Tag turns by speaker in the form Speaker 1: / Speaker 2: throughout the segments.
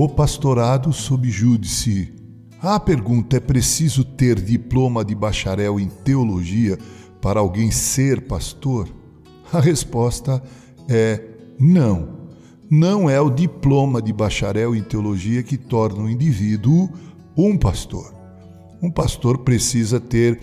Speaker 1: O pastorado sob júdice. A pergunta: é preciso ter diploma de bacharel em teologia para alguém ser pastor? A resposta é não. Não é o diploma de bacharel em teologia que torna o indivíduo um pastor. Um pastor precisa ter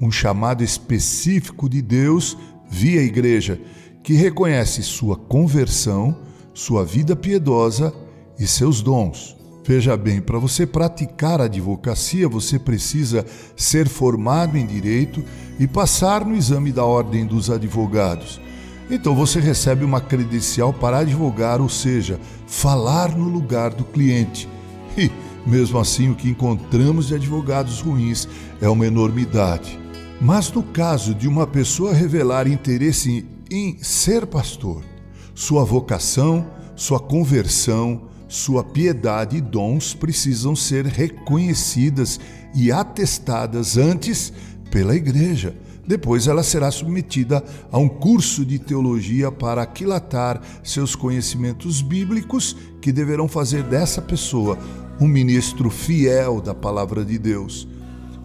Speaker 1: um chamado específico de Deus via igreja, que reconhece sua conversão, sua vida piedosa e seus dons. Veja bem, para você praticar a advocacia, você precisa ser formado em direito e passar no exame da Ordem dos Advogados. Então você recebe uma credencial para advogar, ou seja, falar no lugar do cliente. E, mesmo assim, o que encontramos de advogados ruins é uma enormidade. Mas no caso de uma pessoa revelar interesse em ser pastor, sua vocação, sua conversão, sua piedade e dons precisam ser reconhecidas e atestadas antes pela Igreja. Depois ela será submetida a um curso de teologia para aquilatar seus conhecimentos bíblicos, que deverão fazer dessa pessoa um ministro fiel da palavra de Deus.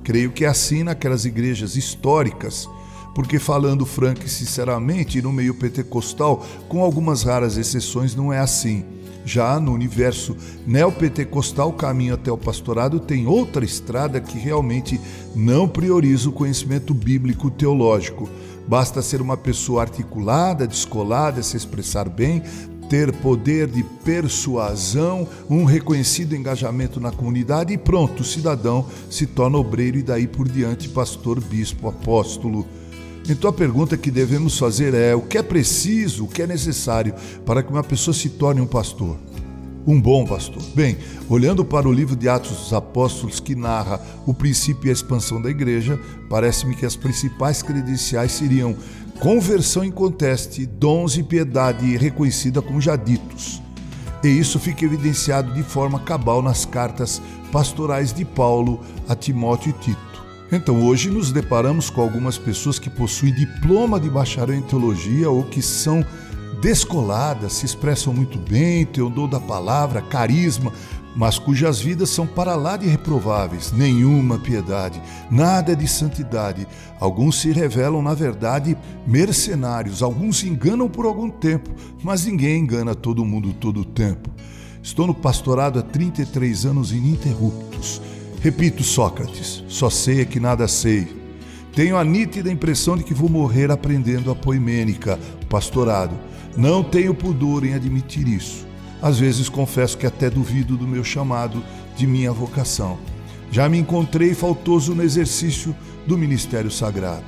Speaker 1: Creio que é assim naquelas igrejas históricas, porque falando franco e sinceramente, no meio pentecostal, com algumas raras exceções, não é assim. Já no universo neopentecostal, o caminho até o pastorado tem outra estrada que realmente não prioriza o conhecimento bíblico teológico. Basta ser uma pessoa articulada, descolada, se expressar bem, ter poder de persuasão, um reconhecido engajamento na comunidade e pronto, o cidadão se torna obreiro e daí por diante pastor, bispo, apóstolo. Então a pergunta que devemos fazer é: o que é preciso, o que é necessário para que uma pessoa se torne um pastor? Um bom pastor. Bem, olhando para o livro de Atos dos Apóstolos, que narra o princípio e a expansão da igreja, parece-me que as principais credenciais seriam conversão em conteste, dons e piedade reconhecida como já ditos. E isso fica evidenciado de forma cabal nas cartas pastorais de Paulo a Timóteo e Tito. Então, hoje nos deparamos com algumas pessoas que possuem diploma de bacharel em teologia ou que são descoladas, se expressam muito bem, têm o dom da palavra, carisma, mas cujas vidas são para lá de reprováveis, nenhuma piedade, nada de santidade. Alguns se revelam, na verdade, mercenários, alguns enganam por algum tempo, mas ninguém engana todo mundo todo o tempo. Estou no pastorado há 33 anos ininterruptos Repito, Sócrates, só sei é que nada sei. Tenho a nítida impressão de que vou morrer aprendendo a poimênica, pastorado. Não tenho pudor em admitir isso. Às vezes confesso que até duvido do meu chamado, de minha vocação. Já me encontrei faltoso no exercício do ministério sagrado.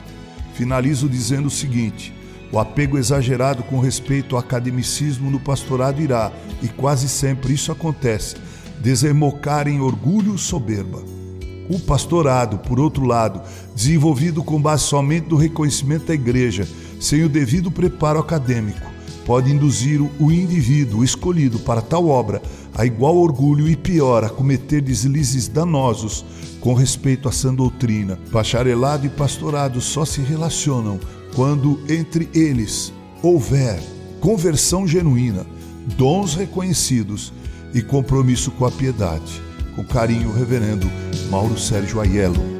Speaker 1: Finalizo dizendo o seguinte: o apego exagerado com respeito ao academicismo no pastorado irá, e quase sempre isso acontece, desembocar em orgulho soberba. O pastorado, por outro lado, desenvolvido com base somente no reconhecimento da igreja, sem o devido preparo acadêmico, pode induzir o indivíduo escolhido para tal obra a igual orgulho e pior, a cometer deslizes danosos com respeito à sã doutrina. Bacharelado e pastorado só se relacionam quando entre eles houver conversão genuína, dons reconhecidos e compromisso com a piedade. Com carinho, Reverendo Mauro Sérgio Aiello.